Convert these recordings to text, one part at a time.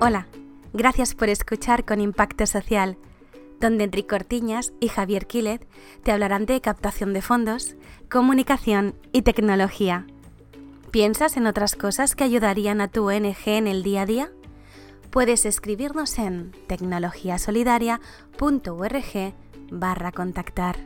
Hola, gracias por escuchar con Impacto Social, donde Enrique Cortiñas y Javier Quilet te hablarán de captación de fondos, comunicación y tecnología. ¿Piensas en otras cosas que ayudarían a tu ONG en el día a día? Puedes escribirnos en tecnologiasolidaria.org barra contactar.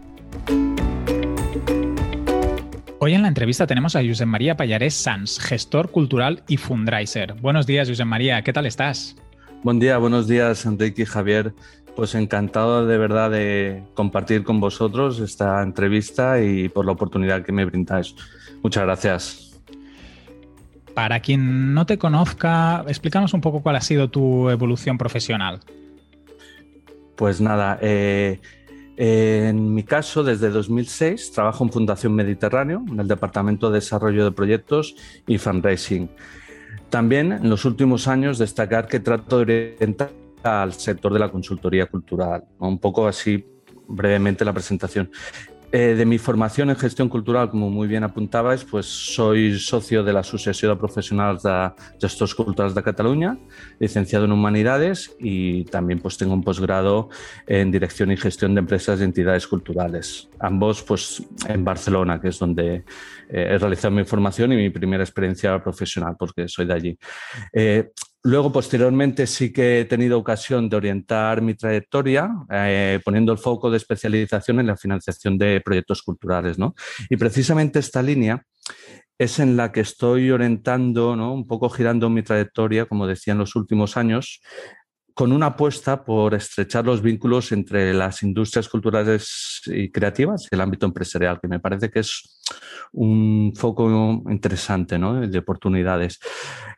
Hoy en la entrevista tenemos a Josep María Pallarés Sanz, gestor cultural y fundraiser. Buenos días, Josep María, ¿qué tal estás? Buen día, buenos días, Enrique y Javier. Pues encantado de verdad de compartir con vosotros esta entrevista y por la oportunidad que me brindáis. Muchas gracias. Para quien no te conozca, explícanos un poco cuál ha sido tu evolución profesional. Pues nada, eh, en mi caso, desde 2006 trabajo en Fundación Mediterráneo, en el Departamento de Desarrollo de Proyectos y Fundraising. También en los últimos años destacar que trato de orientar al sector de la consultoría cultural, un poco así brevemente la presentación. Eh, de mi formación en gestión cultural, como muy bien apuntabais, pues soy socio de la Asociación de Profesionales de Gestors Culturals de Cataluña, licenciado en Humanidades y también pues tengo un posgrado en Dirección y Gestión de Empresas y Entidades Culturales. Ambos pues en Barcelona, que es donde eh, he realizado mi formación y mi primera experiencia profesional, porque soy de allí. Eh, Luego, posteriormente, sí que he tenido ocasión de orientar mi trayectoria eh, poniendo el foco de especialización en la financiación de proyectos culturales. ¿no? Y precisamente esta línea es en la que estoy orientando, ¿no? un poco girando mi trayectoria, como decía en los últimos años, con una apuesta por estrechar los vínculos entre las industrias culturales y creativas y el ámbito empresarial, que me parece que es un foco interesante de oportunidades.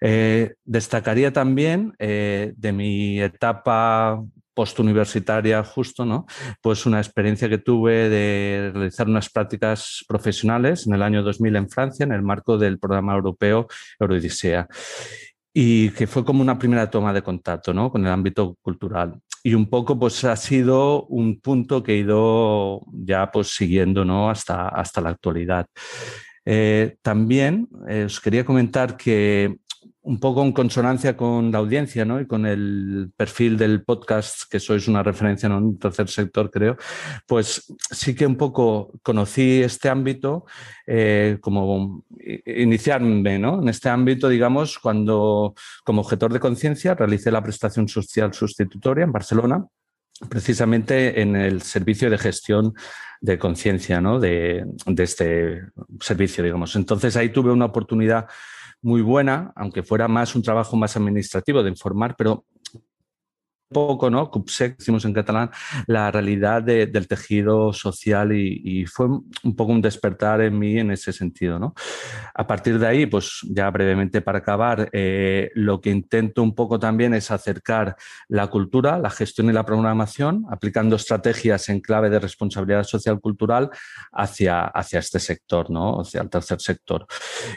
Eh, destacaría también eh, de mi etapa postuniversitaria justo, ¿no? Pues una experiencia que tuve de realizar unas prácticas profesionales en el año 2000 en Francia en el marco del programa europeo Eurodisea y que fue como una primera toma de contacto ¿no? con el ámbito cultural. Y un poco pues ha sido un punto que he ido ya pues siguiendo ¿no? hasta, hasta la actualidad. Eh, también eh, os quería comentar que un poco en consonancia con la audiencia ¿no? y con el perfil del podcast, que sois una referencia en un tercer sector, creo, pues sí que un poco conocí este ámbito, eh, como iniciarme ¿no? en este ámbito, digamos, cuando como objetor de conciencia realicé la prestación social sustitutoria en Barcelona precisamente en el servicio de gestión de conciencia ¿no? de, de, este servicio, digamos. Entonces ahí tuve una oportunidad muy buena, aunque fuera más un trabajo más administrativo de informar, pero poco, ¿no? CUPSEC, decimos en catalán, la realidad del tejido social y, fue un poco un despertar en mí en ese sentido, ¿no? A partir de ahí, pues ya brevemente para acabar, eh, lo que intento un poco también es acercar la cultura, la gestión y la programación, aplicando estrategias en clave de responsabilidad social cultural hacia, hacia este sector, ¿no? Hacia el tercer sector.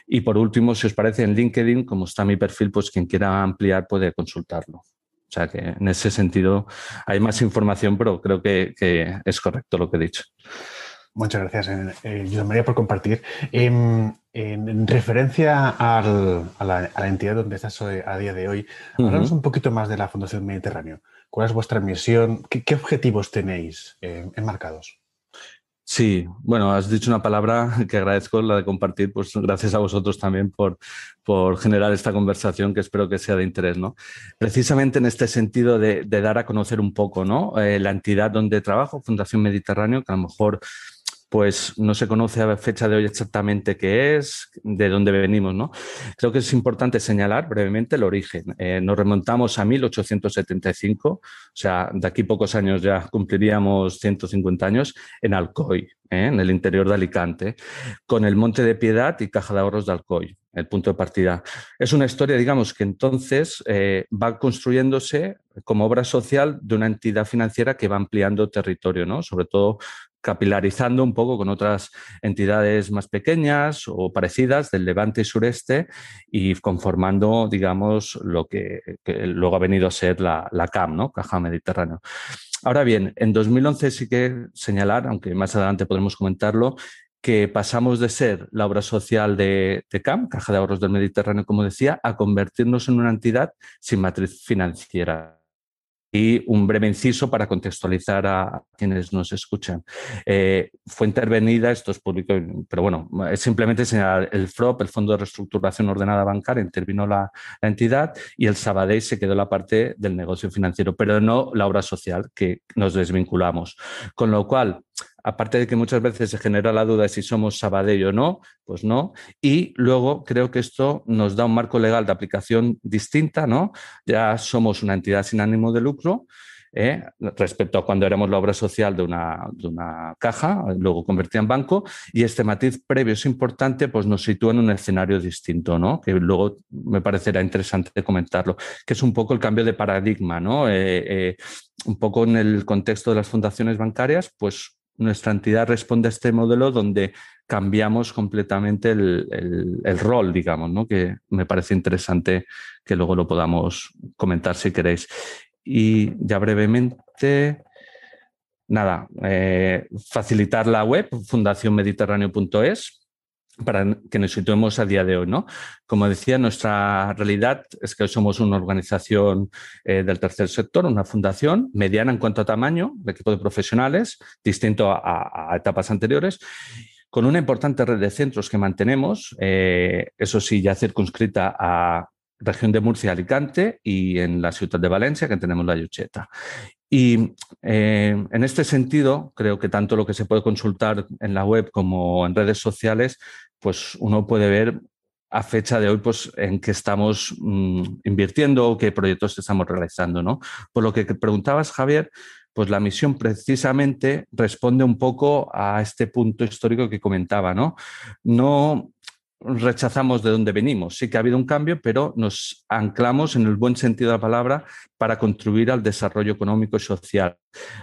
Y por último, si os parece, en LinkedIn, como está mi perfil, pues quien quiera ampliar puede consultarlo. O sea que en ese sentido hay más información, pero creo que, es correcto lo que he dicho. Muchas gracias, eh, eh María, por compartir. En, referencia a, la, entidad donde estás a día de hoy, hablamos un poquito más de la Fundación Mediterráneo. ¿Cuál es vuestra misión? ¿Qué, objetivos tenéis eh, enmarcados? Sí, bueno, has dicho una palabra que agradezco, la de compartir, pues gracias a vosotros también por, por generar esta conversación que espero que sea de interés, ¿no? Precisamente en este sentido de, dar a conocer un poco, ¿no? Eh, la entidad donde trabajo, Fundación Mediterráneo, que a lo mejor pues no se conoce a fecha de hoy exactamente qué es, de dónde venimos, ¿no? Creo que es importante señalar brevemente el origen. Eh, nos remontamos a 1875, o sea, de aquí pocos años ya cumpliríamos 150 años, en Alcoy, ¿eh? en el interior de Alicante, con el Monte de Piedad y Caja de Ahorros de Alcoy, el punto de partida. Es una historia, digamos, que entonces eh, va construyéndose como obra social de una entidad financiera que va ampliando territorio, ¿no? Sobre todo capilarizando un poco con otras entidades más pequeñas o parecidas del levante y sureste y conformando, digamos, lo que, luego ha venido a ser la, la, CAM, ¿no? Caja Mediterráneo. Ahora bien, en 2011 sí que señalar, aunque más adelante podremos comentarlo, que pasamos de ser la obra social de, de, CAM, Caja de Ahorros del Mediterráneo, como decía, a convertirnos en una entidad sin matriz financiera. Y un breve inciso para contextualizar a quienes nos escuchan. Eh, fue intervenida, esto es público, pero bueno, es simplemente señalar el FROP, el Fondo de Reestructuración Ordenada Bancaria, intervino la, la entidad y el Sabadell se quedó la parte del negocio financiero, pero no la obra social, que nos desvinculamos. Con lo cual, aparte de que muchas veces se genera la duda de si somos Sabadell o no, pues no. Y luego creo que esto nos da un marco legal de aplicación distinta, ¿no? Ya somos una entidad sin ánimo de lucro. ¿eh? respecto a cuando éramos la obra social de una, de una caja, luego convertida en banco, y este matiz previo es importante, pues nos sitúa en un escenario distinto, ¿no? que luego me parecerá interesante comentarlo, que es un poco el cambio de paradigma, ¿no? Eh, eh, un poco en el contexto de las fundaciones bancarias, pues nuestra entidad responde a este modelo donde cambiamos completamente el, rol, digamos, ¿no? que me parece interesante que luego lo podamos comentar si queréis. Y ya brevemente, nada, eh, facilitar la web fundacionmediterráneo.es para que nos situemos a día de hoy. ¿no? Como decía, nuestra realidad es que somos una organización eh, del tercer sector, una fundación mediana en cuanto a tamaño, de equipo de profesionales, distinto a, etapas anteriores, con una importante red de centros que mantenemos, eh, eso sí, ya circunscrita a región de Murcia, Alicante y en la ciudad de Valencia, que tenemos la Yucheta. Y eh, en este sentido, creo que tanto lo que se puede consultar en la web como en redes sociales pues uno puede ver a fecha de hoy pues, en qué estamos mm, invirtiendo o qué proyectos estamos realizando. ¿no? Por lo que preguntabas, Javier, pues la misión precisamente responde un poco a este punto histórico que comentaba. No, no rechazamos de dónde venimos. Sí que ha habido un cambio, pero nos anclamos en el buen sentido de la palabra para contribuir al desarrollo económico y social.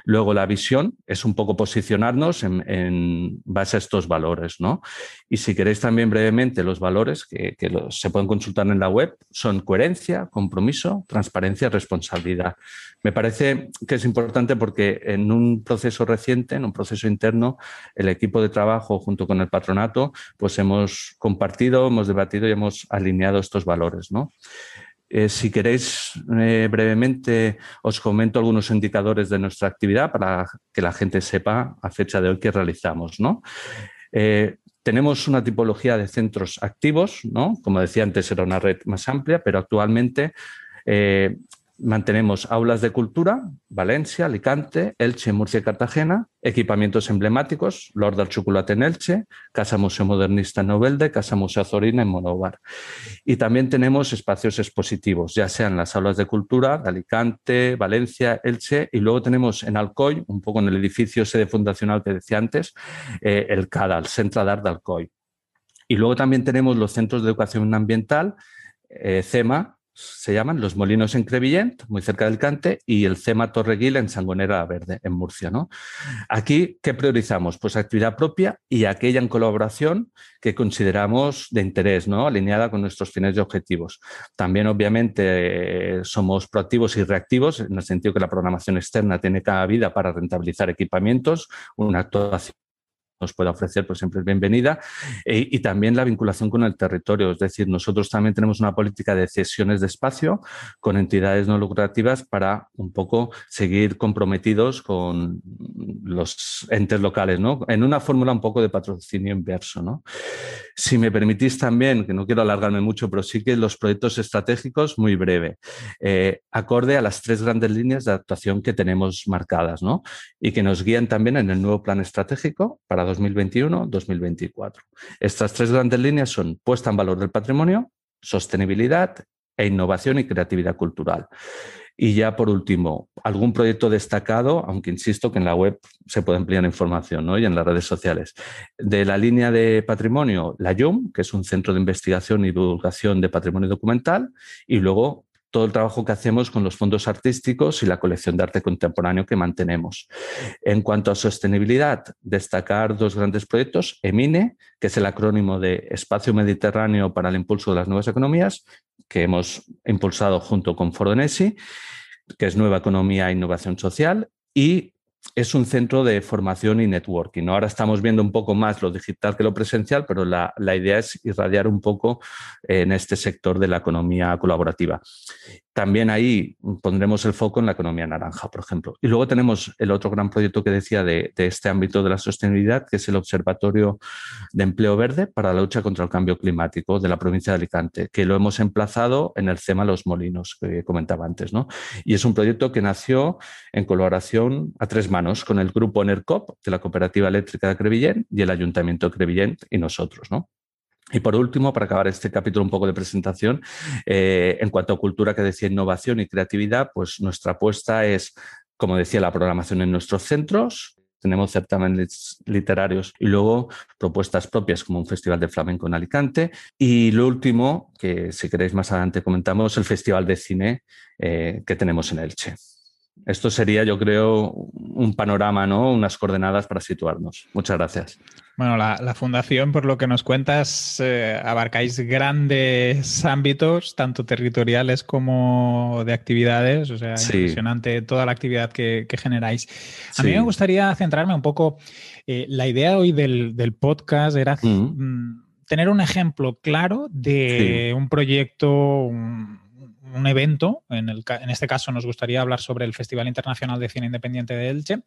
Luego, la visión es un poco posicionarnos en, base a estos valores. ¿no? Y si queréis también brevemente, los valores que, se pueden consultar en la web son coherencia, compromiso, transparencia, responsabilidad. Me parece que es importante porque en un proceso reciente, en un proceso interno, el equipo de trabajo junto con el patronato, pues hemos compartido, hemos debatido y hemos alineado estos valores. Eh, si queréis, eh, brevemente os comento algunos indicadores de nuestra actividad para que la gente sepa a fecha de hoy qué realizamos. Eh, tenemos una tipología de centros activos, como decía antes, era una red más amplia, pero actualmente Mantenemos aulas de cultura, Valencia, Alicante, Elche, Murcia y Cartagena, equipamientos emblemáticos, Lord del Chocolate en Elche, Casa Museo Modernista en Novelda, Casa Museo Zorina en Monóvar. Y también tenemos espacios expositivos, ya sean las aulas de cultura de Alicante, Valencia, Elche, y luego tenemos en Alcoy, un poco en el edificio sede fundacional que decía antes, eh, el CADA, el Centro de Alcoy. Y luego también tenemos los centros de educación ambiental, eh, CEMA, se llaman Los Molinos en Crevillent, muy cerca del Cante, y el CEMA Torreguil en Sangonera Verde, en Murcia. ¿no? Aquí, ¿qué priorizamos? Pues actividad propia y aquella en colaboración que consideramos de interés, ¿no? alineada con nuestros fines y objetivos. También, obviamente, somos proactivos y reactivos, en el sentido que la programación externa tiene cada vida para rentabilizar equipamientos, una actuación nos pueda ofrecer, pues siempre es bienvenida. Eh, y también la vinculación con el territorio, es decir, nosotros también tenemos una política de cesiones de espacio con entidades no lucrativas para un poco seguir comprometidos con los entes locales, ¿no? En una fórmula un poco de patrocinio inverso, ¿no? Si me permitís también, que no quiero alargarme mucho, pero sí que los proyectos estratégicos, muy breve, eh, acorde a las tres grandes líneas de actuación que tenemos marcadas, ¿no? Y que nos guían también en el nuevo plan estratégico para 2021-2024. Estas tres grandes líneas son puesta en valor del patrimonio, sostenibilidad e innovación y creatividad cultural. Y ya por último, algún proyecto destacado, aunque insisto que en la web se puede ampliar información ¿no? y en las redes sociales. De la línea de patrimonio, la YUM, que es un centro de investigación y divulgación de patrimonio documental, y luego todo el trabajo que hacemos con los fondos artísticos y la colección de arte contemporáneo que mantenemos. En cuanto a sostenibilidad, destacar dos grandes proyectos, EMINE, que es el acrónimo de Espacio Mediterráneo para el Impulso de las Nuevas Economías, que hemos impulsado junto con Fordonesi, que es Nueva Economía e Innovación Social, y es un centro de formación y networking. Ahora estamos viendo un poco más lo digital que lo presencial, pero la, idea es irradiar un poco en este sector de la economía colaborativa. También ahí pondremos el foco en la economía naranja, por ejemplo. Y luego tenemos el otro gran proyecto que decía de, este ámbito de la sostenibilidad, que es el Observatorio de Empleo Verde para la lucha contra el cambio climático de la provincia de Alicante, que lo hemos emplazado en el CEMA Los Molinos, que comentaba antes. ¿no? Y es un proyecto que nació en colaboración a tres manos con el grupo ENERCOP de la Cooperativa Eléctrica de Crevillén y el Ayuntamiento de Crevillén y nosotros. ¿no? Y por último, para acabar este capítulo un poco de presentación, eh, en cuanto a cultura que decía innovación y creatividad, pues nuestra apuesta es, como decía, la programación en nuestros centros. Tenemos certámenes literarios y luego propuestas propias como un festival de flamenco en Alicante. Y lo último, que si queréis más adelante comentamos, el festival de cine eh, que tenemos en Elche. Esto sería, yo creo, un panorama, ¿no? Unas coordenadas para situarnos. Muchas gracias. Bueno, la, fundación, por lo que nos cuentas, eh, abarcáis grandes ámbitos, tanto territoriales como de actividades. O sea, impresionante toda la actividad que, generáis. A mí me gustaría centrarme un poco. Eh, la idea hoy del, podcast era mm, tener un ejemplo claro de un proyecto, un evento, en, el, en, este caso nos gustaría hablar sobre el Festival Internacional de Cine Independiente de Elche,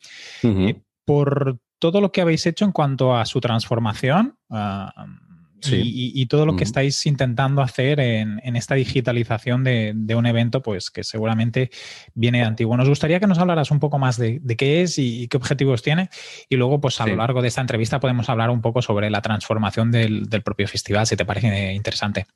eh, por todo lo que habéis hecho en cuanto a su transformación ah, y, todo lo que estáis intentando hacer en, esta digitalización de, un evento, pues que seguramente viene antiguo. Nos gustaría que nos hablaras un poco más de, qué es y, qué objetivos tiene, y luego, pues a lo largo de esta entrevista podemos hablar un poco sobre la transformación del propio festival, si te parece interesante.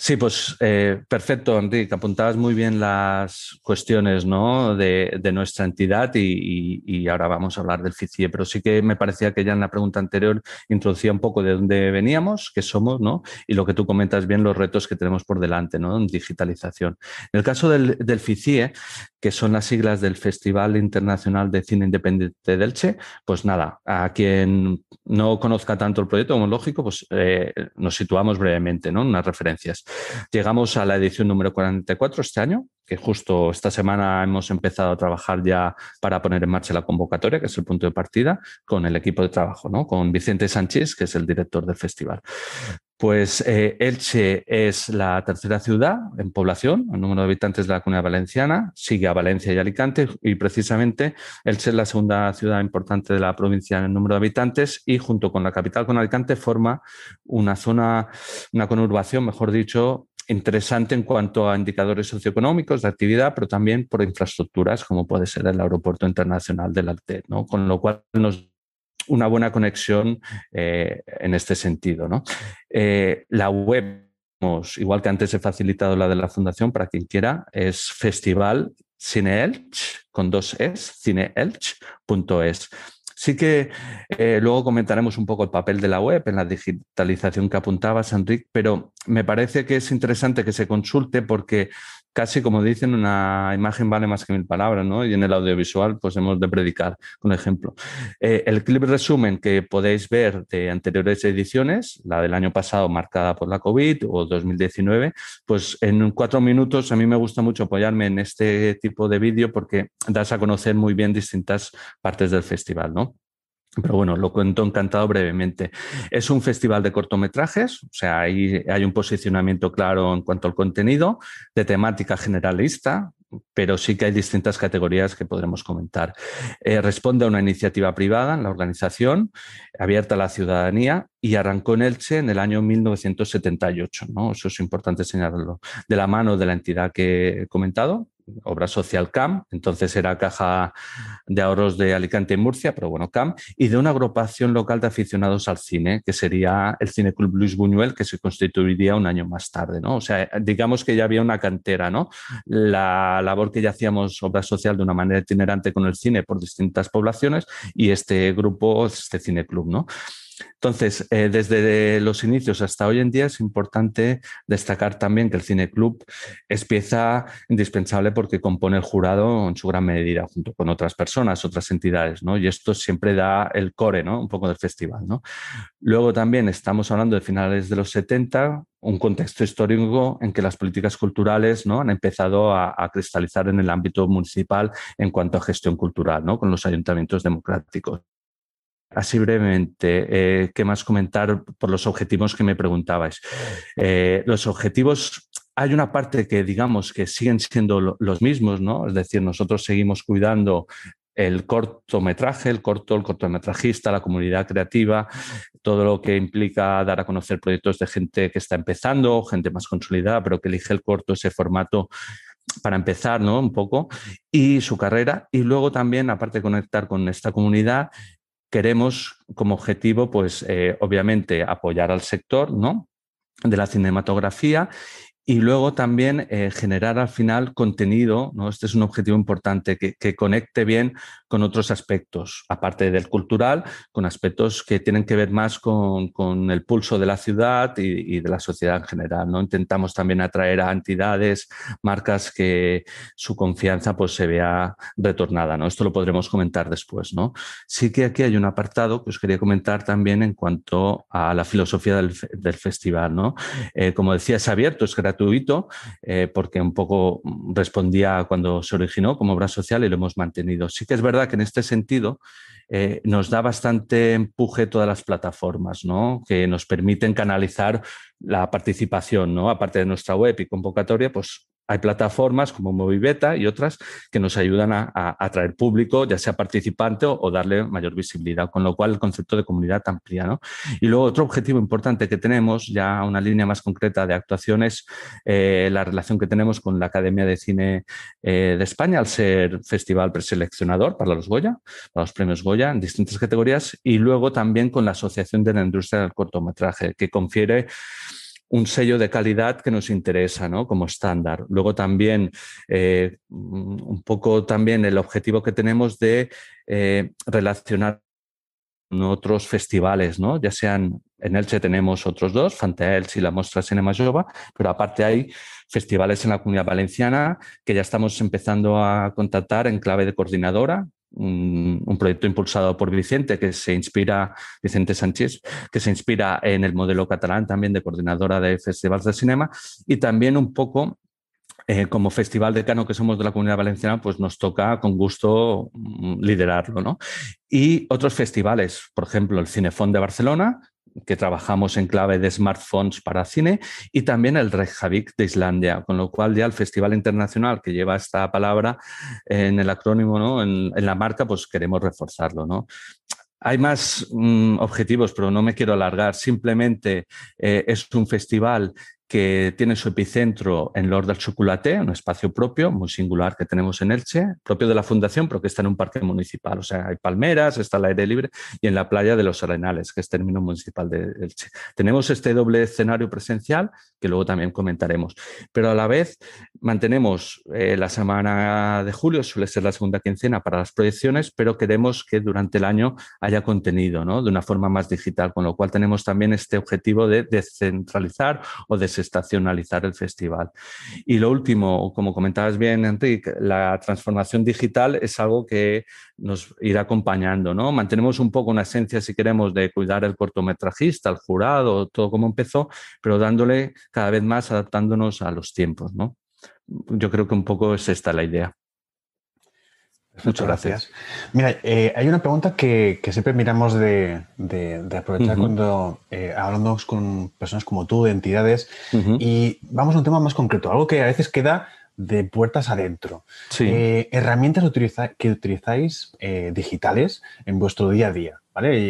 Sí, pues eh, perfecto, Enrique. Apuntabas muy bien las cuestiones ¿no? de, nuestra entidad y, ahora vamos a hablar del FICIE, pero sí que me parecía que ya en la pregunta anterior introducía un poco de dónde veníamos, qué somos ¿no? y lo que tú comentas bien, los retos que tenemos por delante ¿no? en digitalización. En el caso del, del FICIE, que son las siglas del Festival Internacional de Cine Independiente del Che, pues nada, a quien no conozca tanto el proyecto como lógico, pues eh, nos situamos brevemente ¿no? unas referencias. Llegamos a la edición número 44 este año, que justo esta semana hemos empezado a trabajar ya para poner en marcha la convocatoria, que es el punto de partida, con el equipo de trabajo, ¿no? con Vicente Sánchez, que es el director del festival. Pues eh, Elche es la tercera ciudad en población, el número de habitantes de la comunidad valenciana, sigue a Valencia y Alicante y precisamente Elche es la segunda ciudad importante de la provincia en el número de habitantes y junto con la capital, con Alicante, forma una zona, una conurbación, mejor dicho, interesante en cuanto a indicadores socioeconómicos de actividad, pero también por infraestructuras como puede ser el Aeropuerto Internacional del Altet, ¿no? con lo cual nos una buena conexión eh, en este sentido. ¿no? Eh, la web, igual que antes he facilitado la de la fundación, para quien quiera, es festival cineelch, con dos es, cineelch.es. Sí que eh, luego comentaremos un poco el papel de la web en la digitalización que apuntabas, Enrique, pero me parece que es interesante que se consulte porque casi como dicen, una imagen vale más que mil palabras, ¿no? Y en el audiovisual, pues hemos de predicar, un ejemplo. Eh, el clip resumen que podéis ver de anteriores ediciones, la del año pasado marcada por la COVID o 2019, pues en cuatro minutos a mí me gusta mucho apoyarme en este tipo de vídeo porque das a conocer muy bien distintas partes del festival, ¿no? Pero bueno, lo cuento encantado brevemente. Es un festival de cortometrajes, o sea, hay, hay un posicionamiento claro en cuanto al contenido, de temática generalista, pero sí que hay distintas categorías que podremos comentar. Eh, responde a una iniciativa privada en la organización, abierta a la ciudadanía, y arrancó en Elche en el año 1978. ¿no? Eso es importante señalarlo. De la mano de la entidad que he comentado, obra social CAM, entonces era Caja de Ahorros de Alicante y Murcia, pero bueno, CAM, y de una agrupación local de aficionados al cine, que sería el Cine Club Luis Buñuel, que se constituiría un año más tarde, ¿no? O sea, digamos que ya había una cantera, ¿no? La labor que ya hacíamos, obra social, de una manera itinerante con el cine por distintas poblaciones y este grupo, este Cine Club, ¿no? Entonces, eh, desde los inicios hasta hoy en día es importante destacar también que el Cine Club es pieza indispensable porque compone el jurado en su gran medida, junto con otras personas, otras entidades, ¿no? Y esto siempre da el core, ¿no? Un poco del festival. Luego también estamos hablando de finales de los 70, un contexto histórico en que las políticas culturales ¿no? han empezado a, a, cristalizar en el ámbito municipal en cuanto a gestión cultural, ¿no? con los ayuntamientos democráticos. Así brevemente, eh, ¿qué más comentar por los objetivos que me preguntabais? Eh, los objetivos, hay una parte que digamos que siguen siendo los mismos, ¿no? Es decir, nosotros seguimos cuidando el cortometraje, el corto, el cortometrajista, la comunidad creativa, todo lo que implica dar a conocer proyectos de gente que está empezando, gente más consolidada, pero que elige el corto, ese formato para empezar, ¿no? Un poco, y su carrera. Y luego también, aparte de conectar con esta comunidad, queremos como objetivo, pues, eh, obviamente, apoyar al sector, ¿no? de la cinematografía y luego también eh, generar al final contenido, ¿no? este es un objetivo importante, que, conecte bien con otros aspectos, aparte del cultural, con aspectos que tienen que ver más con, el pulso de la ciudad y, de la sociedad en general. ¿no? Intentamos también atraer a entidades, marcas que su confianza pues, se vea retornada. ¿no? Esto lo podremos comentar después. ¿no? Sí que aquí hay un apartado que os quería comentar también en cuanto a la filosofía del, festival. ¿no? Eh, como decía, es abierto, es gratuito gratuito, eh, porque un poco respondía cuando se originó como obra social y lo hemos mantenido. Sí que es verdad que en este sentido eh, nos da bastante empuje todas las plataformas, ¿no? que nos permiten canalizar la participación, ¿no? aparte de nuestra web y convocatoria, pues hay plataformas como Movibeta y otras que nos ayudan a, atraer público, ya sea participante o, darle mayor visibilidad, con lo cual el concepto de comunidad amplía. ¿no? Y luego otro objetivo importante que tenemos, ya una línea más concreta de actuaciones, eh, la relación que tenemos con la Academia de Cine eh, de España, al ser festival preseleccionador para los Goya, para los premios Goya en distintas categorías, y luego también con la Asociación de la Industria del Cortometraje, que confiere un sello de calidad que nos interesa ¿no? como estándar. Luego también eh, un poco también el objetivo que tenemos de eh, relacionar con otros festivales, ¿no? ya sean en Elche tenemos otros dos, Elche y la Mostra Cinema pero aparte hay festivales en la comunidad valenciana que ya estamos empezando a contactar en clave de coordinadora, un, proyecto impulsado por Vicente, que se inspira, Vicente Sánchez, que se inspira en el modelo catalán también de coordinadora de festivales de cinema y también un poco eh, como festival decano que somos de la comunidad valenciana, pues nos toca con gusto mm, liderarlo. ¿no? Y otros festivales, por ejemplo, el Cinefón de Barcelona, que trabajamos en clave de smartphones para cine, y también el Reykjavik de Islandia, con lo cual ya el Festival Internacional que lleva esta palabra en el acrónimo, ¿no? en, la marca, pues queremos reforzarlo. ¿no? Hay más mm, objetivos, pero no me quiero alargar. Simplemente eh, es un festival que tiene su epicentro en Lord del Chocolate, un espacio propio, muy singular que tenemos en Elche, propio de la fundación, pero que está en un parque municipal. O sea, hay palmeras, está al aire libre y en la playa de los Arenales, que es término municipal de Elche. Tenemos este doble escenario presencial, que luego también comentaremos, pero a la vez mantenemos eh, la semana de julio, suele ser la segunda quincena para las proyecciones, pero queremos que durante el año haya contenido ¿no? de una forma más digital, con lo cual tenemos también este objetivo de descentralizar o de estacionalizar el festival. Y lo último, como comentabas bien, Enrique, la transformación digital es algo que nos irá acompañando, ¿no? Mantenemos un poco una esencia, si queremos, de cuidar el cortometrajista, el jurado, todo como empezó, pero dándole cada vez más, adaptándonos a los tiempos, ¿no? Yo creo que un poco es esta la idea. Muchas gracias. Mira, eh, hay una pregunta que, siempre miramos de, aprovechar cuando eh, hablamos con personas como tú, de entidades, y vamos a un tema más concreto, algo que a veces queda de puertas adentro. Eh, herramientas que utilizáis digitales en vuestro día a día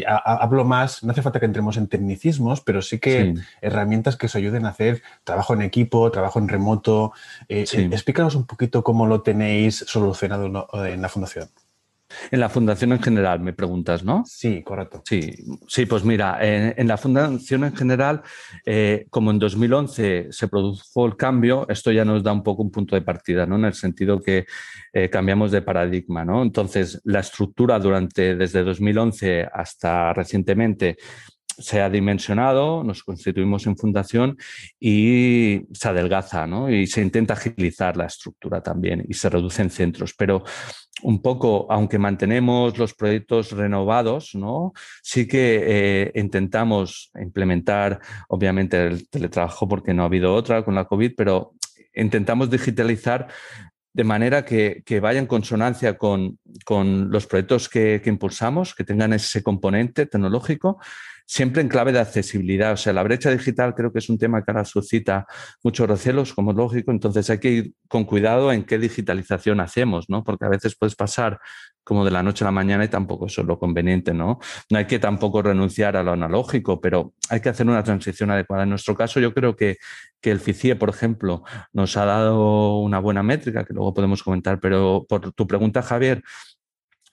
hablo más, no hace falta que entremos en tecnicismos, pero sí que herramientas que os ayuden a hacer trabajo en equipo, trabajo en remoto. Eh, eh, explícanos un poquito cómo lo tenéis solucionado en la fundación. En la fundación en general, me preguntas, ¿no? Sí, correcto. Sí, sí pues mira, en, la fundación en general, eh, como en 2011 se produjo el cambio, esto ya nos da un poco un punto de partida, ¿no? En el sentido que eh, cambiamos de paradigma, ¿no? Entonces, la estructura durante, desde 2011 hasta recientemente, se ha dimensionado, nos constituimos en fundación y se adelgaza, ¿no? Y se intenta agilizar la estructura también y se reducen centros. Pero un poco, aunque mantenemos los proyectos renovados, ¿no? Sí que eh, intentamos implementar, obviamente, el teletrabajo porque no ha habido otra con la COVID, pero intentamos digitalizar de manera que, vaya en consonancia con, los proyectos que, que, impulsamos, que tengan ese componente tecnológico, siempre en clave de accesibilidad. O sea, la brecha digital creo que es un tema que ahora suscita muchos recelos, como es lógico, entonces hay que ir con cuidado en qué digitalización hacemos, ¿no? Porque a veces puedes pasar como de la noche a la mañana y tampoco eso es lo conveniente, ¿no? No hay que tampoco renunciar a lo analógico, pero hay que hacer una transición adecuada. En nuestro caso, yo creo que, que el FICIE, por ejemplo, nos ha dado una buena métrica, que luego podemos comentar, pero por tu pregunta, Javier,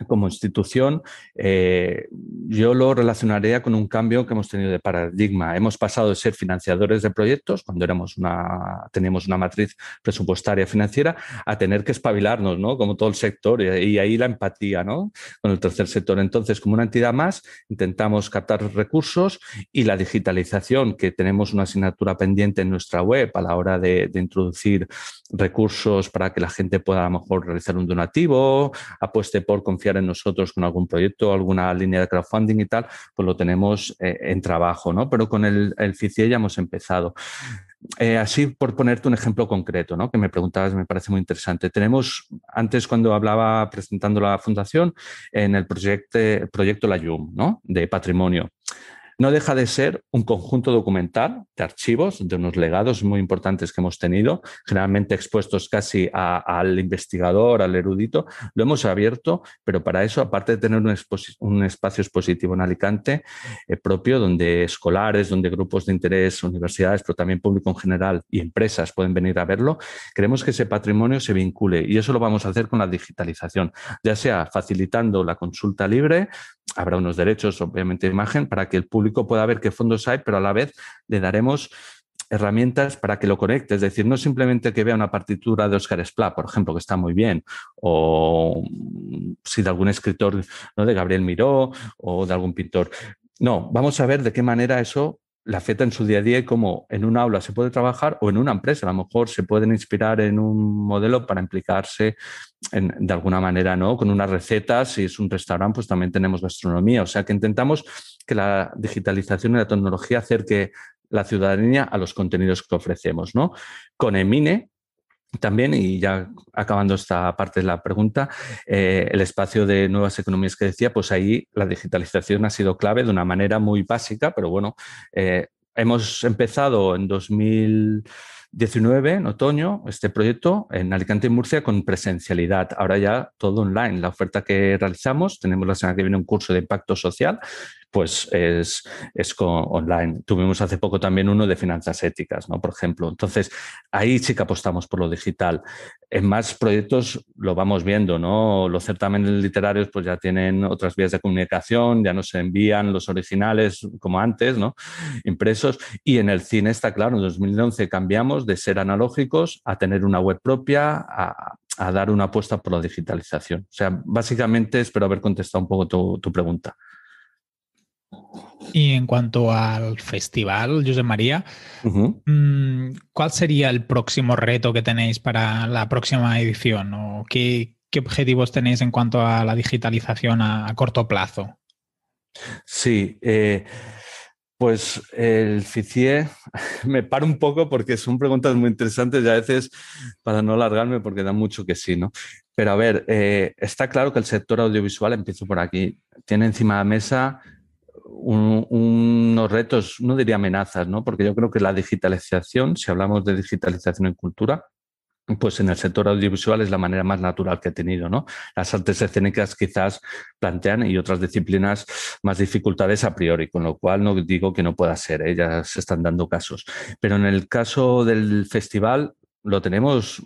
como institución, eh, yo lo relacionaría con un cambio que hemos tenido de paradigma. Hemos pasado de ser financiadores de proyectos, cuando éramos una, teníamos una matriz presupuestaria financiera, a tener que espabilarnos, ¿no? Como todo el sector, y, ahí la empatía, ¿no? Con el tercer sector. Entonces, como una entidad más, intentamos captar recursos y la digitalización, que tenemos una asignatura pendiente en nuestra web a la hora de, de introducir recursos para que la gente pueda a lo mejor realizar un donativo, apueste por confianza en nosotros con algún proyecto, alguna línea de crowdfunding y tal, pues lo tenemos eh, en trabajo, ¿no? Pero con el, el FICIE ya hemos empezado. Eh, así, por ponerte un ejemplo concreto, ¿no? que me preguntabas, me parece muy interesante. Tenemos, antes cuando hablaba presentando la fundación, en el proyecto, proyecto La Yum, ¿no? de patrimonio no deja de ser un conjunto documental de archivos, de unos legados muy importantes que hemos tenido, generalmente expuestos casi al investigador, al erudito. Lo hemos abierto, pero para eso, aparte de tener un, espacio expositivo en Alicante eh, propio, donde escolares, donde grupos de interés, universidades, pero también público en general y empresas pueden venir a verlo, queremos que ese patrimonio se vincule y eso lo vamos a hacer con la digitalización, ya sea facilitando la consulta libre, habrá unos derechos, obviamente, de imagen, para que el público pueda ver qué fondos hay, pero a la vez le daremos herramientas para que lo conecte. Es decir, no simplemente que vea una partitura de Oscar Esplá, por ejemplo, que está muy bien, o si de algún escritor, ¿no? de Gabriel Miró o de algún pintor. No, vamos a ver de qué manera eso la afecta en su día a día y cómo en un aula se puede trabajar o en una empresa. A lo mejor se pueden inspirar en un modelo para implicarse de alguna manera, ¿no? Con unas recetas, si es un restaurante, pues también tenemos gastronomía. O sea que intentamos que la digitalización y la tecnología acerque la ciudadanía a los contenidos que ofrecemos, ¿no? Con Emine, también, y ya acabando esta parte de la pregunta, eh, el espacio de nuevas economías que decía, pues ahí la digitalización ha sido clave de una manera muy básica, pero bueno, eh, hemos empezado en 2019, en otoño, este proyecto en Alicante y Murcia con presencialidad. Ahora ya todo online. La oferta que realizamos, tenemos la semana que viene un curso de impacto social pues es, es online. Tuvimos hace poco también uno de finanzas éticas, ¿no? Por ejemplo. Entonces, ahí sí que apostamos por lo digital. En más proyectos lo vamos viendo, ¿no? Los certámenes literarios pues ya tienen otras vías de comunicación, ya no se envían los originales como antes, ¿no? Impresos. Y en el cine está claro, en 2011 cambiamos de ser analógicos a tener una web propia, a, dar una apuesta por la digitalización. O sea, básicamente espero haber contestado un poco tu pregunta. Y en cuanto al festival, José María, mm, ¿cuál sería el próximo reto que tenéis para la próxima edición? ¿O qué, objetivos tenéis en cuanto a la digitalización a, corto plazo? Sí, eh, pues el FICIE me paro un poco porque son preguntas muy interesantes y a veces para no alargarme porque da mucho que sí, ¿no? Pero a ver, eh, está claro que el sector audiovisual, empiezo por aquí, tiene encima de la mesa unos retos, no diría amenazas, ¿no? porque yo creo que la digitalización, si hablamos de digitalización en cultura, pues en el sector audiovisual es la manera más natural que ha tenido, ¿no? Las artes escénicas quizás plantean y otras disciplinas más dificultades a priori, con lo cual no digo que no pueda ser, ¿eh? ya se están dando casos. Pero en el caso del festival lo tenemos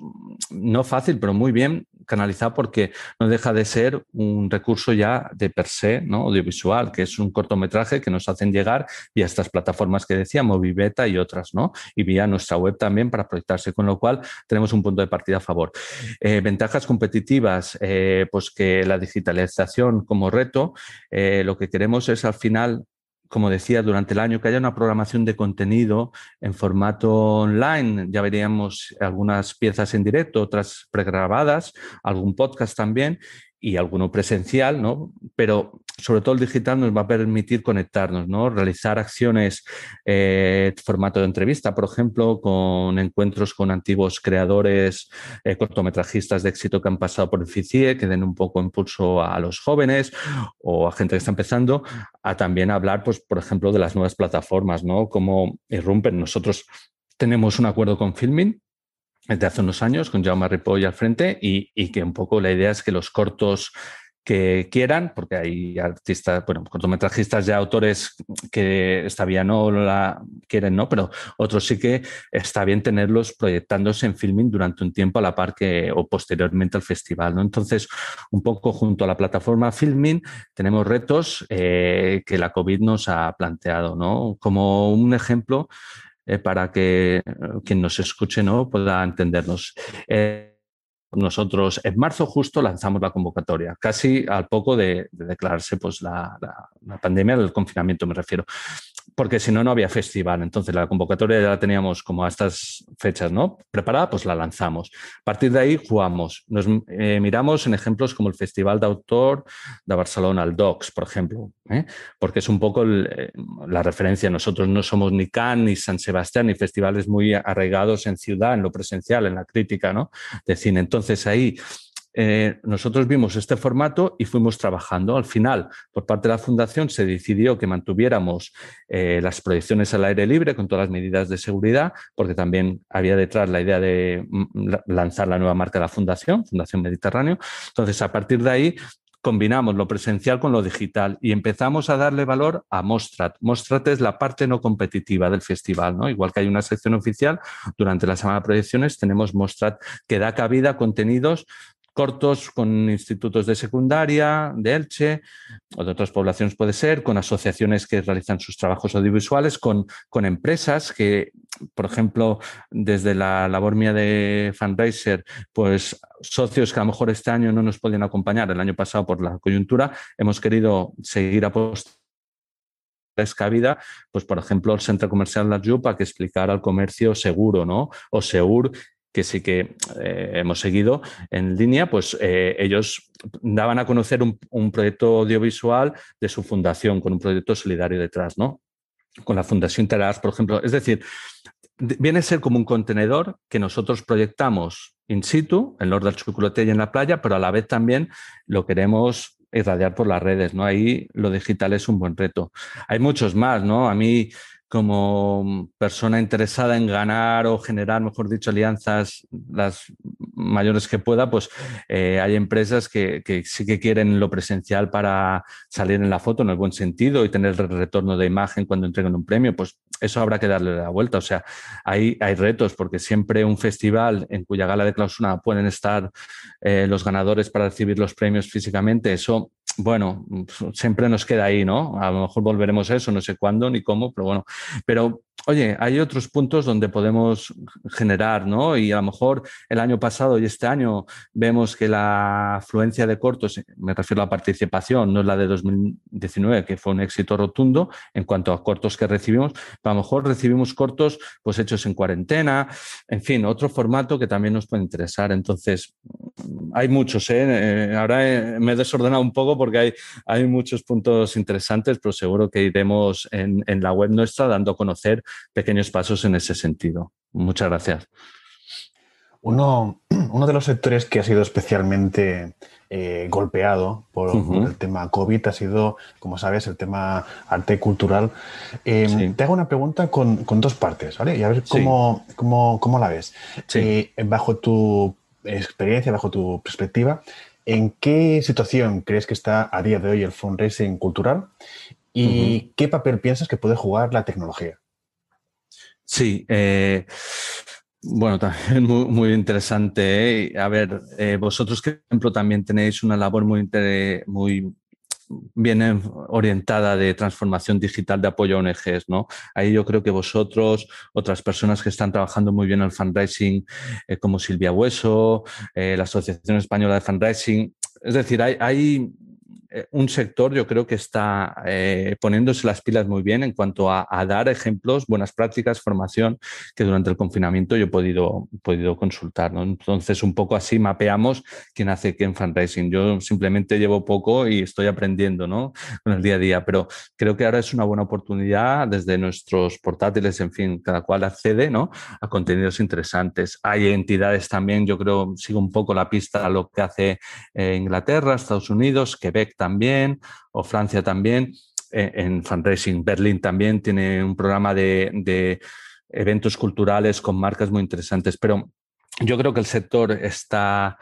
no fácil, pero muy bien canalizado porque no deja de ser un recurso ya de per se, ¿no? audiovisual, que es un cortometraje que nos hacen llegar vía estas plataformas que decíamos, Viveta y otras, ¿no? Y vía nuestra web también para proyectarse, con lo cual tenemos un punto de partida a favor. Eh, ventajas competitivas, eh, pues que la digitalización como reto, eh, lo que queremos es al final como decía, durante el año que haya una programación de contenido en formato online. Ya veríamos algunas piezas en directo, otras pregrabadas, algún podcast también y alguno presencial, ¿no? Pero sobre todo el digital nos va a permitir conectarnos, ¿no? Realizar acciones eh, formato de entrevista, por ejemplo, con encuentros con antiguos creadores eh, cortometrajistas de éxito que han pasado por el FICIE, que den un poco impulso a los jóvenes o a gente que está empezando, a también hablar, pues, por ejemplo, de las nuevas plataformas, ¿no? Como irrumpen. Nosotros tenemos un acuerdo con Filming, de hace unos años con Jaume Ripoll al frente y, y, que un poco la idea es que los cortos que quieran, porque hay artistas, bueno, cortometrajistas ya autores que está bien no la quieren, ¿no? Pero otros sí que está bien tenerlos proyectándose en filming durante un tiempo a la par que o posteriormente al festival, ¿no? Entonces, un poco junto a la plataforma Filming tenemos retos eh, que la COVID nos ha planteado, ¿no? Como un ejemplo, eh, para que eh, quien nos escuche ¿no? pueda entendernos. Eh, nosotros en marzo justo lanzamos la convocatoria, casi al poco de, declararse pues, la, la, pandemia del confinamiento, me refiero porque si no, no había festival. Entonces la convocatoria ya la teníamos como a estas fechas, ¿no? Preparada, pues la lanzamos. A partir de ahí jugamos. Nos eh, miramos en ejemplos como el Festival de Autor de Barcelona, el DOCS, por ejemplo, ¿eh? porque es un poco eh, la referencia. Nosotros no somos ni Cannes, ni San Sebastián, ni festivales muy arraigados en ciudad, en lo presencial, en la crítica, ¿no? De cine. Entonces ahí eh, nosotros vimos este formato y fuimos trabajando. Al final, por parte de la Fundación, se decidió que mantuviéramos eh, las proyecciones al aire libre con todas las medidas de seguridad, porque también había detrás la idea de mm, lanzar la nueva marca de la Fundación, Fundación Mediterráneo. Entonces, a partir de ahí, combinamos lo presencial con lo digital y empezamos a darle valor a Mostrat. Mostrat es la parte no competitiva del festival, ¿no? Igual que hay una sección oficial, durante la semana de proyecciones tenemos Mostrat que da cabida a contenidos cortos con institutos de secundaria, de Elche, o de otras poblaciones puede ser, con asociaciones que realizan sus trabajos audiovisuales, con, con empresas que, por ejemplo, desde la labor mía de fundraiser, pues socios que a lo mejor este año no nos podían acompañar, el año pasado por la coyuntura, hemos querido seguir apostando cabida, pues por ejemplo el centro comercial La Jupa que explicara el comercio seguro, ¿no? O Seur que sí que eh, hemos seguido en línea, pues eh, ellos daban a conocer un, proyecto audiovisual de su fundación, con un proyecto solidario detrás, ¿no? Con la Fundación Teras, por ejemplo. Es decir, viene a ser como un contenedor que nosotros proyectamos in situ, en Lord del Chocolate y en la playa, pero a la vez también lo queremos irradiar por las redes, ¿no? Ahí lo digital es un buen reto. Hay muchos más, ¿no? A mí como persona interesada en ganar o generar, mejor dicho, alianzas las mayores que pueda, pues eh, hay empresas que, sí que quieren lo presencial para salir en la foto en el buen sentido y tener retorno de imagen cuando entreguen un premio, pues eso habrá que darle la vuelta. O sea, hay, hay retos porque siempre un festival en cuya gala de clausura pueden estar eh, los ganadores para recibir los premios físicamente, eso bueno, siempre nos queda ahí, ¿no? A lo mejor volveremos a eso, no sé cuándo ni cómo, pero bueno. Pero oye, hay otros puntos donde podemos generar, ¿no? Y a lo mejor el año pasado y este año vemos que la afluencia de cortos, me refiero a la participación, no es la de 2019, que fue un éxito rotundo en cuanto a cortos que recibimos, a lo mejor recibimos cortos pues hechos en cuarentena, en fin, otro formato que también nos puede interesar. Entonces, hay muchos, ¿eh? eh ahora eh, me he desordenado un poco porque hay, hay muchos puntos interesantes, pero seguro que iremos en, en la web nuestra dando a conocer pequeños pasos en ese sentido. Muchas gracias. Uno, uno de los sectores que ha sido especialmente eh, golpeado por, el tema COVID ha sido, como sabes, el tema arte cultural. Em, te hago una pregunta con, dos partes, ¿vale? Y a ver cómo, cómo, la ves. Eh, bajo tu experiencia, bajo tu perspectiva, ¿en qué situación crees que está a día de hoy el fundraising cultural? ¿Y qué papel piensas que puede jugar la tecnología? Sí, eh, bueno, también muy, muy interesante. ¿eh? A ver, eh, vosotros, por ejemplo, también tenéis una labor muy, muy bien orientada de transformación digital de apoyo a ONGs, ¿no? Ahí yo creo que vosotros, otras personas que están trabajando muy bien el fundraising, como Silvia Hueso, la Asociación Española de Fundraising, es decir, hay eh, un sector yo creo que está eh, poniéndose las pilas muy bien en cuanto a, dar ejemplos, buenas prácticas, formación que durante el confinamiento yo he podido, podido consultar. Entonces, un poco así mapeamos quién hace qué en fundraising. Yo simplemente llevo poco y estoy aprendiendo ¿no? con el día a día, pero creo que ahora es una buena oportunidad desde nuestros portátiles, en fin, cada cual accede ¿no? a contenidos interesantes. Hay entidades también, yo creo, sigo un poco la pista a lo que hace eh, Inglaterra, Estados Unidos, Quebec también, o Francia también. Eh, en fundraising, Berlín también tiene un programa de, eventos culturales con marcas muy interesantes, pero yo creo que el sector está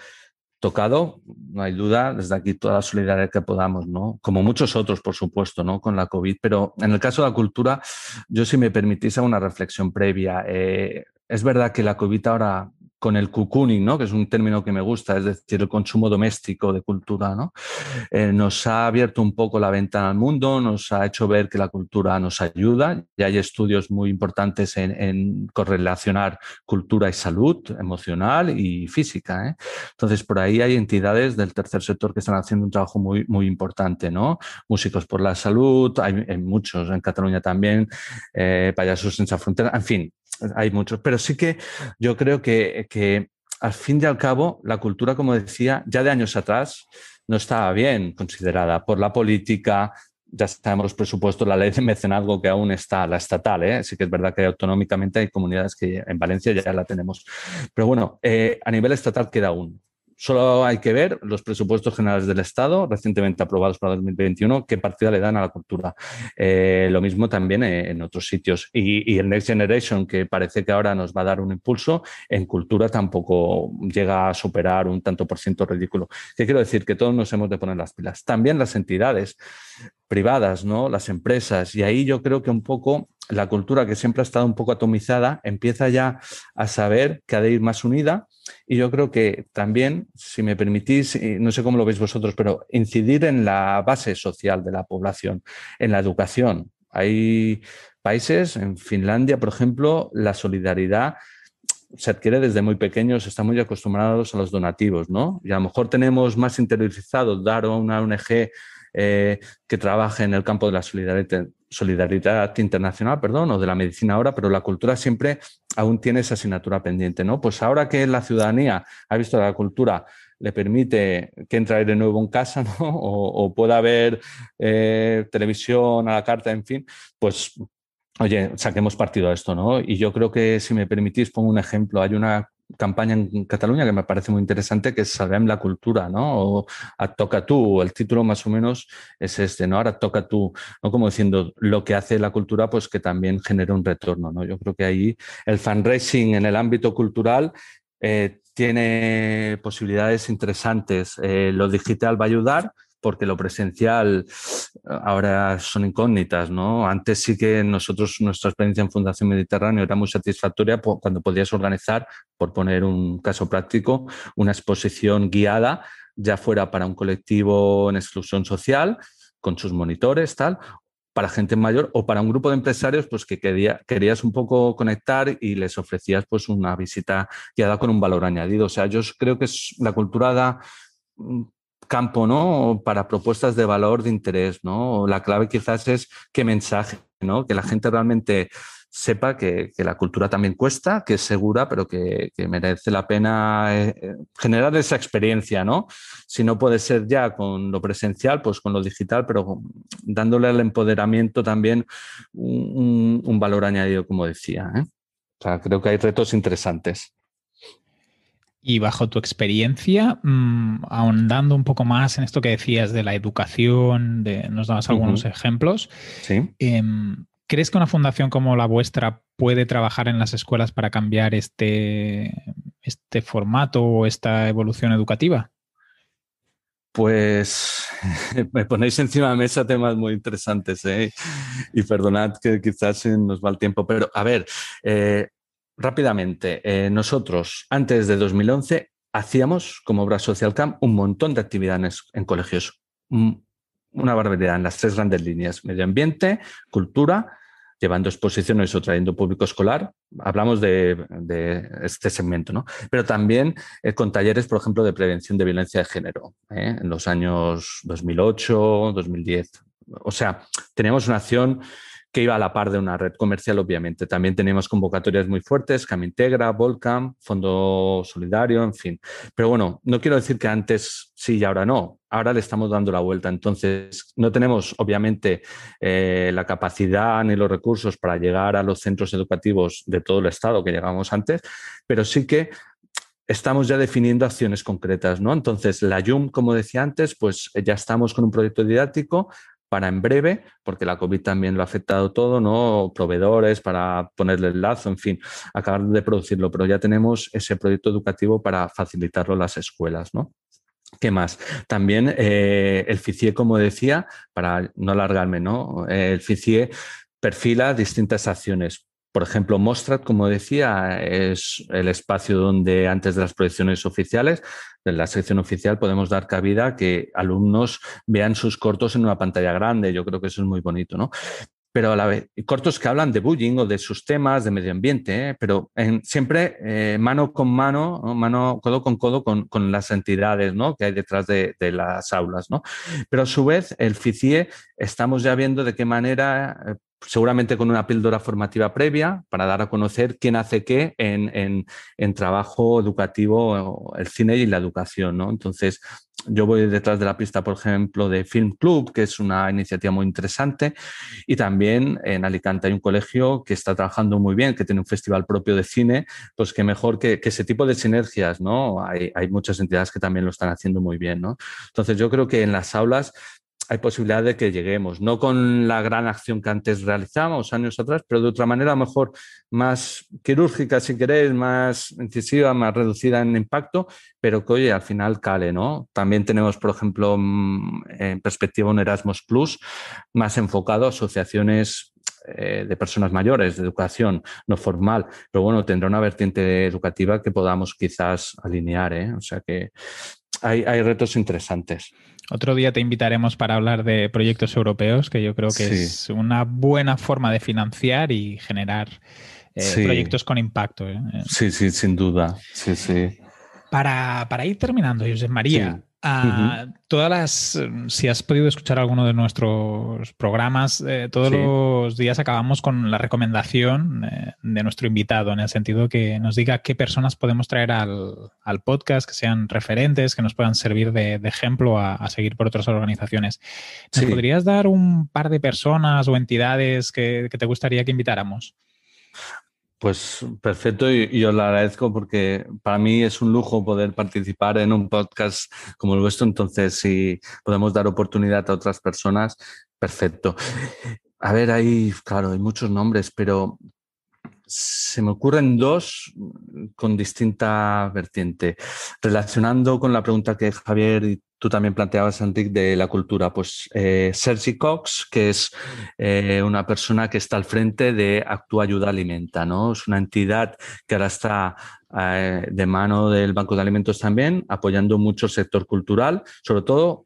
tocado, no hay duda, desde aquí toda la solidaridad que podamos, ¿no? Como muchos otros, por supuesto, ¿no? Con la COVID, pero en el caso de la cultura, yo si me permitís una reflexión previa. Eh, es verdad que la COVID ahora con el cocooning, ¿no? que es un término que me gusta, es decir, el consumo doméstico de cultura, ¿no? Eh, nos ha abierto un poco la ventana al mundo, nos ha hecho ver que la cultura nos ayuda y hay estudios muy importantes en, correlacionar cultura y salud emocional y física. ¿eh? Entonces, por ahí hay entidades del tercer sector que están haciendo un trabajo muy, muy importante, ¿no? Músicos por la salud, hay, muchos en Cataluña también, eh, Payasos sin frontera, en fin, hay muchos, pero sí que yo creo que, que al fin y al cabo la cultura, como decía, ya de años atrás no estaba bien considerada por la política, ya sabemos los presupuestos, la ley de mecenazgo que aún está, la estatal, ¿eh? sí que es verdad que autonómicamente hay comunidades que en Valencia ya la tenemos. Pero bueno, eh, a nivel estatal queda aún. Solo hay que ver los presupuestos generales del Estado, recientemente aprobados para 2021, qué partida le dan a la cultura. Eh, lo mismo también en otros sitios. Y, y, el Next Generation, que parece que ahora nos va a dar un impulso, en cultura tampoco llega a superar un tanto por ciento ridículo. ¿Qué quiero decir? Que todos nos hemos de poner las pilas. También las entidades privadas, ¿no? las empresas. Y ahí yo creo que un poco la cultura, que siempre ha estado un poco atomizada, empieza ya a saber que ha de ir más unida y yo creo que también, si me permitís, no sé cómo lo veis vosotros, pero incidir en la base social de la población, en la educación. Hay países, en Finlandia, por ejemplo, la solidaridad se adquiere desde muy pequeños, están muy acostumbrados a los donativos, ¿no? Y a lo mejor tenemos más interiorizado dar a una ONG eh, que trabaje en el campo de la solidaridad, solidaridad internacional, perdón, o de la medicina ahora, pero la cultura siempre aún tiene esa asignatura pendiente, ¿no? Pues ahora que la ciudadanía ha visto que la cultura le permite que entre de nuevo en casa, ¿no? O, pueda ver eh, televisión a la carta, en fin, pues oye, saquemos partido a esto, ¿no? Y yo creo que, si me permitís, pongo un ejemplo. Hay una campaña en Cataluña que me parece muy interesante, que es Salvem la cultura, ¿no? O a Toca tú, el título más o menos es este, ¿no? Ahora toca tú, ¿no? Como diciendo, lo que hace la cultura, pues que también genera un retorno, ¿no? Yo creo que ahí el fundraising en el ámbito cultural eh, tiene posibilidades interesantes. Eh, lo digital va a ayudar, porque lo presencial ahora son incógnitas, ¿no? Antes sí que nosotros, nuestra experiencia en Fundación Mediterráneo era muy satisfactoria cuando podías organizar, por poner un caso práctico, una exposición guiada, ya fuera para un colectivo en exclusión social, con sus monitores, tal, para gente mayor o para un grupo de empresarios pues que quería, querías un poco conectar y les ofrecías pues una visita guiada con un valor añadido. O sea, yo creo que es, la cultura da campo, ¿no? Para propuestas de valor, de interés, ¿no? La clave quizás es qué mensaje, ¿no? Que la gente realmente sepa que, la cultura también cuesta, que es segura, pero que, merece la pena eh, eh, generar esa experiencia, ¿no? Si no puede ser ya con lo presencial, pues con lo digital, pero dándole al empoderamiento también un, valor añadido, como decía. ¿eh? Creo que hay retos interesantes. Y bajo tu experiencia, mm, ahondando un poco más en esto que decías de la educación, de, nos dabas algunos ejemplos, em, ¿crees que una fundación como la vuestra puede trabajar en las escuelas para cambiar este, este formato o esta evolución educativa? Pues me ponéis encima de la mesa temas muy interesantes ¿eh? y perdonad que quizás nos va el tiempo, pero a ver, eh, rápidamente, eh, nosotros antes de 2011 hacíamos como obra Social Camp un montón de actividades en colegios, una barbaridad en las tres grandes líneas, medio ambiente, cultura llevando exposiciones o trayendo público escolar. Hablamos de, este segmento, ¿no? Pero también eh, con talleres, por ejemplo, de prevención de violencia de género ¿eh? en los años 2008, 2010. O sea, teníamos una acción que iba a la par de una red comercial, obviamente. También tenemos convocatorias muy fuertes, Camintegra, Volcam, Fondo Solidario, en fin. Pero bueno, no quiero decir que antes sí y ahora no. Ahora le estamos dando la vuelta. Entonces, no tenemos, obviamente, eh, la capacidad ni los recursos para llegar a los centros educativos de todo el Estado que llegamos antes, pero sí que estamos ya definiendo acciones concretas, ¿no? Entonces, la YUM, como decía antes, pues ya estamos con un proyecto didáctico para en breve, porque la COVID también lo ha afectado todo, ¿no? Proveedores para ponerle el lazo, en fin, acabar de producirlo, pero ya tenemos ese proyecto educativo para facilitarlo a las escuelas, ¿no? ¿Qué más? También eh, el FICIE, como decía, para no alargarme, ¿no? el FICIE perfila distintas acciones. Por ejemplo, Mostrat, como decía, es el espacio donde antes de las proyecciones oficiales, de la sección oficial, podemos dar cabida a que alumnos vean sus cortos en una pantalla grande. Yo creo que eso es muy bonito, ¿no? pero a la vez, cortos que hablan de bullying o de sus temas, de medio ambiente, ¿eh? pero siempre eh, mano con mano, mano, codo con codo con, las entidades ¿no? que hay detrás de, las aulas. ¿no? Pero a su vez, el FICIE estamos ya viendo de qué manera eh, seguramente con una píldora formativa previa para dar a conocer quién hace qué en, en, trabajo educativo, el cine y la educación. ¿no? Entonces, yo voy detrás de la pista, por ejemplo, de Film Club, que es una iniciativa muy interesante, y también en Alicante hay un colegio que está trabajando muy bien, que tiene un festival propio de cine, pues que mejor que, ese tipo de sinergias, ¿no? Hay, hay, muchas entidades que también lo están haciendo muy bien, ¿no? Entonces yo creo que en las aulas hay posibilidad de que lleguemos, no con la gran acción que antes realizábamos años atrás, pero de otra manera a lo mejor más quirúrgica, si queréis, más incisiva, más reducida en impacto, pero que oye, al final cale, ¿no? También tenemos, por ejemplo, mm, en perspectiva un Erasmus Plus más enfocado a asociaciones eh, de personas mayores, de educación no formal, pero bueno, tendrá una vertiente educativa que podamos quizás alinear, ¿eh? O sea que hay, hay retos interesantes. Otro día te invitaremos para hablar de proyectos europeos, que yo creo que es una buena forma de financiar y generar eh, proyectos con impacto. ¿eh? Sí, sí, sin duda. Sí, sí. Para, para ir terminando, José María, Todas las, si has podido escuchar alguno de nuestros programas, eh, todos los días acabamos con la recomendación eh, de nuestro invitado, en el sentido que nos diga qué personas podemos traer al, podcast, que sean referentes, que nos puedan servir de, ejemplo a, seguir por otras organizaciones. ¿Nos podrías dar un par de personas o entidades que te gustaría que invitáramos? Pues perfecto y, os lo agradezco porque para mí es un lujo poder participar en un podcast como el vuestro, entonces si podemos dar oportunidad a otras personas, perfecto. A ver, hay, claro, hay muchos nombres, pero se me ocurren dos con distinta vertiente. Relacionando con la pregunta que Javier y tú también planteabas, Enrique, de la cultura. Pues eh, Sergi Cox, que es eh, una persona que está al frente de Actúa Ayuda Alimenta, ¿no? Es una entidad que ahora está eh, de mano del Banco de Alimentos también, apoyando mucho el sector cultural, sobre todo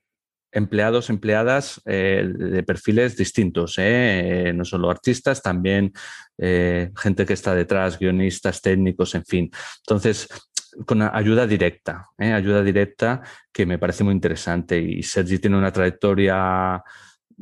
empleados, empleadas de perfiles distintos, no solo artistas, también gente que está detrás, guionistas, técnicos, en fin. Entonces, con ayuda directa, ¿eh? ayuda directa que me parece muy interesante. Y Sergi tiene una trayectoria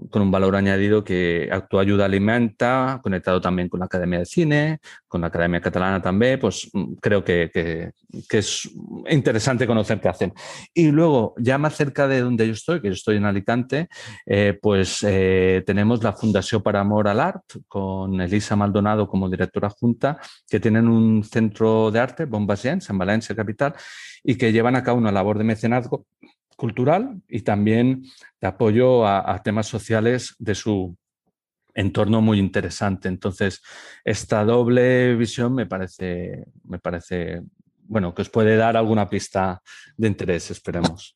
con un valor añadido que Actúa Ayuda Alimenta, conectado también con la Academia de Cine, con la Academia Catalana también, pues mm, creo que, que, es interesante conocer qué hacen. Y luego, ya más cerca de donde yo estoy, que yo estoy en Alicante, eh, pues eh, tenemos la Fundación para Amor al Art, con Elisa Maldonado como directora junta, que tienen un centro de arte, Bombas en Valencia Capital, y que llevan a cabo una labor de mecenazgo cultural y también de apoyo a, temas sociales de su entorno muy interesante. Entonces, esta doble visión me parece, me parece, bueno, que os puede dar alguna pista de interés, esperemos.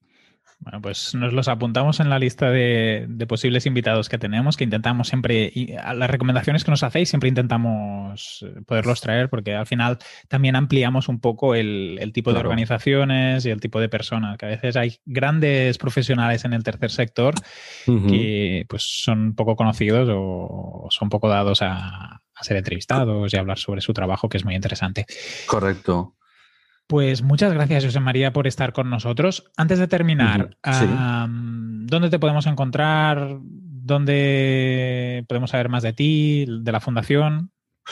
Bueno, pues nos los apuntamos en la lista de, posibles invitados que tenemos, que intentamos siempre, y las recomendaciones que nos hacéis, siempre intentamos eh, poderlos traer, porque al final también ampliamos un poco el, tipo de organizaciones y el tipo de personas, que a veces hay grandes profesionales en el tercer sector que pues son poco conocidos o son poco dados a, a ser entrevistados y hablar sobre su trabajo, que es muy interesante. Correcto. Pues muchas gracias, José María, por estar con nosotros. Antes de terminar, ¿dónde te podemos encontrar? ¿Dónde podemos saber más de ti, de la fundación?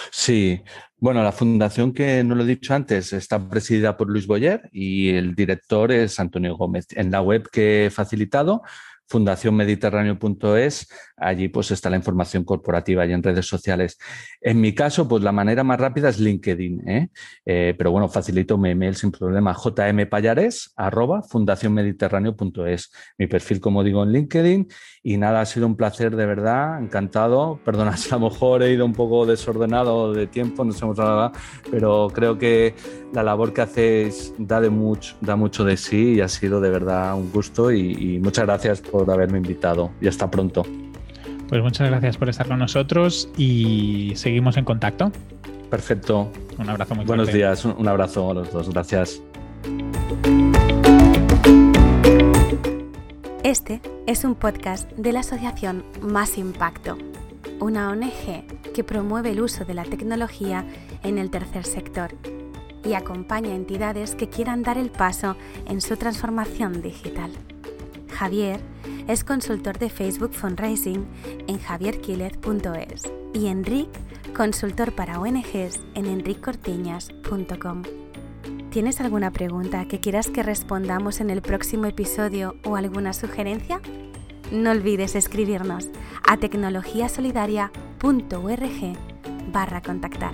Sí, bueno, la fundación que no lo he dicho antes está presidida por Luis Boyer y el director es Antonio Gómez. En la web que he facilitado fundacionmediterráneo.es, allí pues está la información corporativa y en redes sociales. En mi caso, pues la manera más rápida es LinkedIn, ¿eh? Eh, pero bueno, facilito mi email sin problema, jmpayares arroba fundacionmediterráneo.es, mi perfil como digo en LinkedIn. Y nada, ha sido un placer de verdad, encantado, perdona si a lo mejor he ido un poco desordenado de tiempo, no sé nada, pero creo que la labor que hacéis da, de mucho, da mucho de sí y ha sido de verdad un gusto y muchas gracias por por haberme invitado y hasta pronto. Pues muchas gracias por estar con nosotros y seguimos en contacto. Perfecto. Un abrazo muy Buenos días, un abrazo a los dos. Gracias. Este es un podcast de la asociación Más Impacto, una ONG que promueve el uso de la tecnología en el tercer sector y acompaña a entidades que quieran dar el paso en su transformación digital. Javier es consultor de Facebook Fundraising en javierquilez.es y Enric, consultor para ONGs en enriccortiñas.com. ¿Tienes alguna pregunta que quieras que respondamos en el próximo episodio o alguna sugerencia? No olvides escribirnos a tecnologiasolidaria.org barra contactar.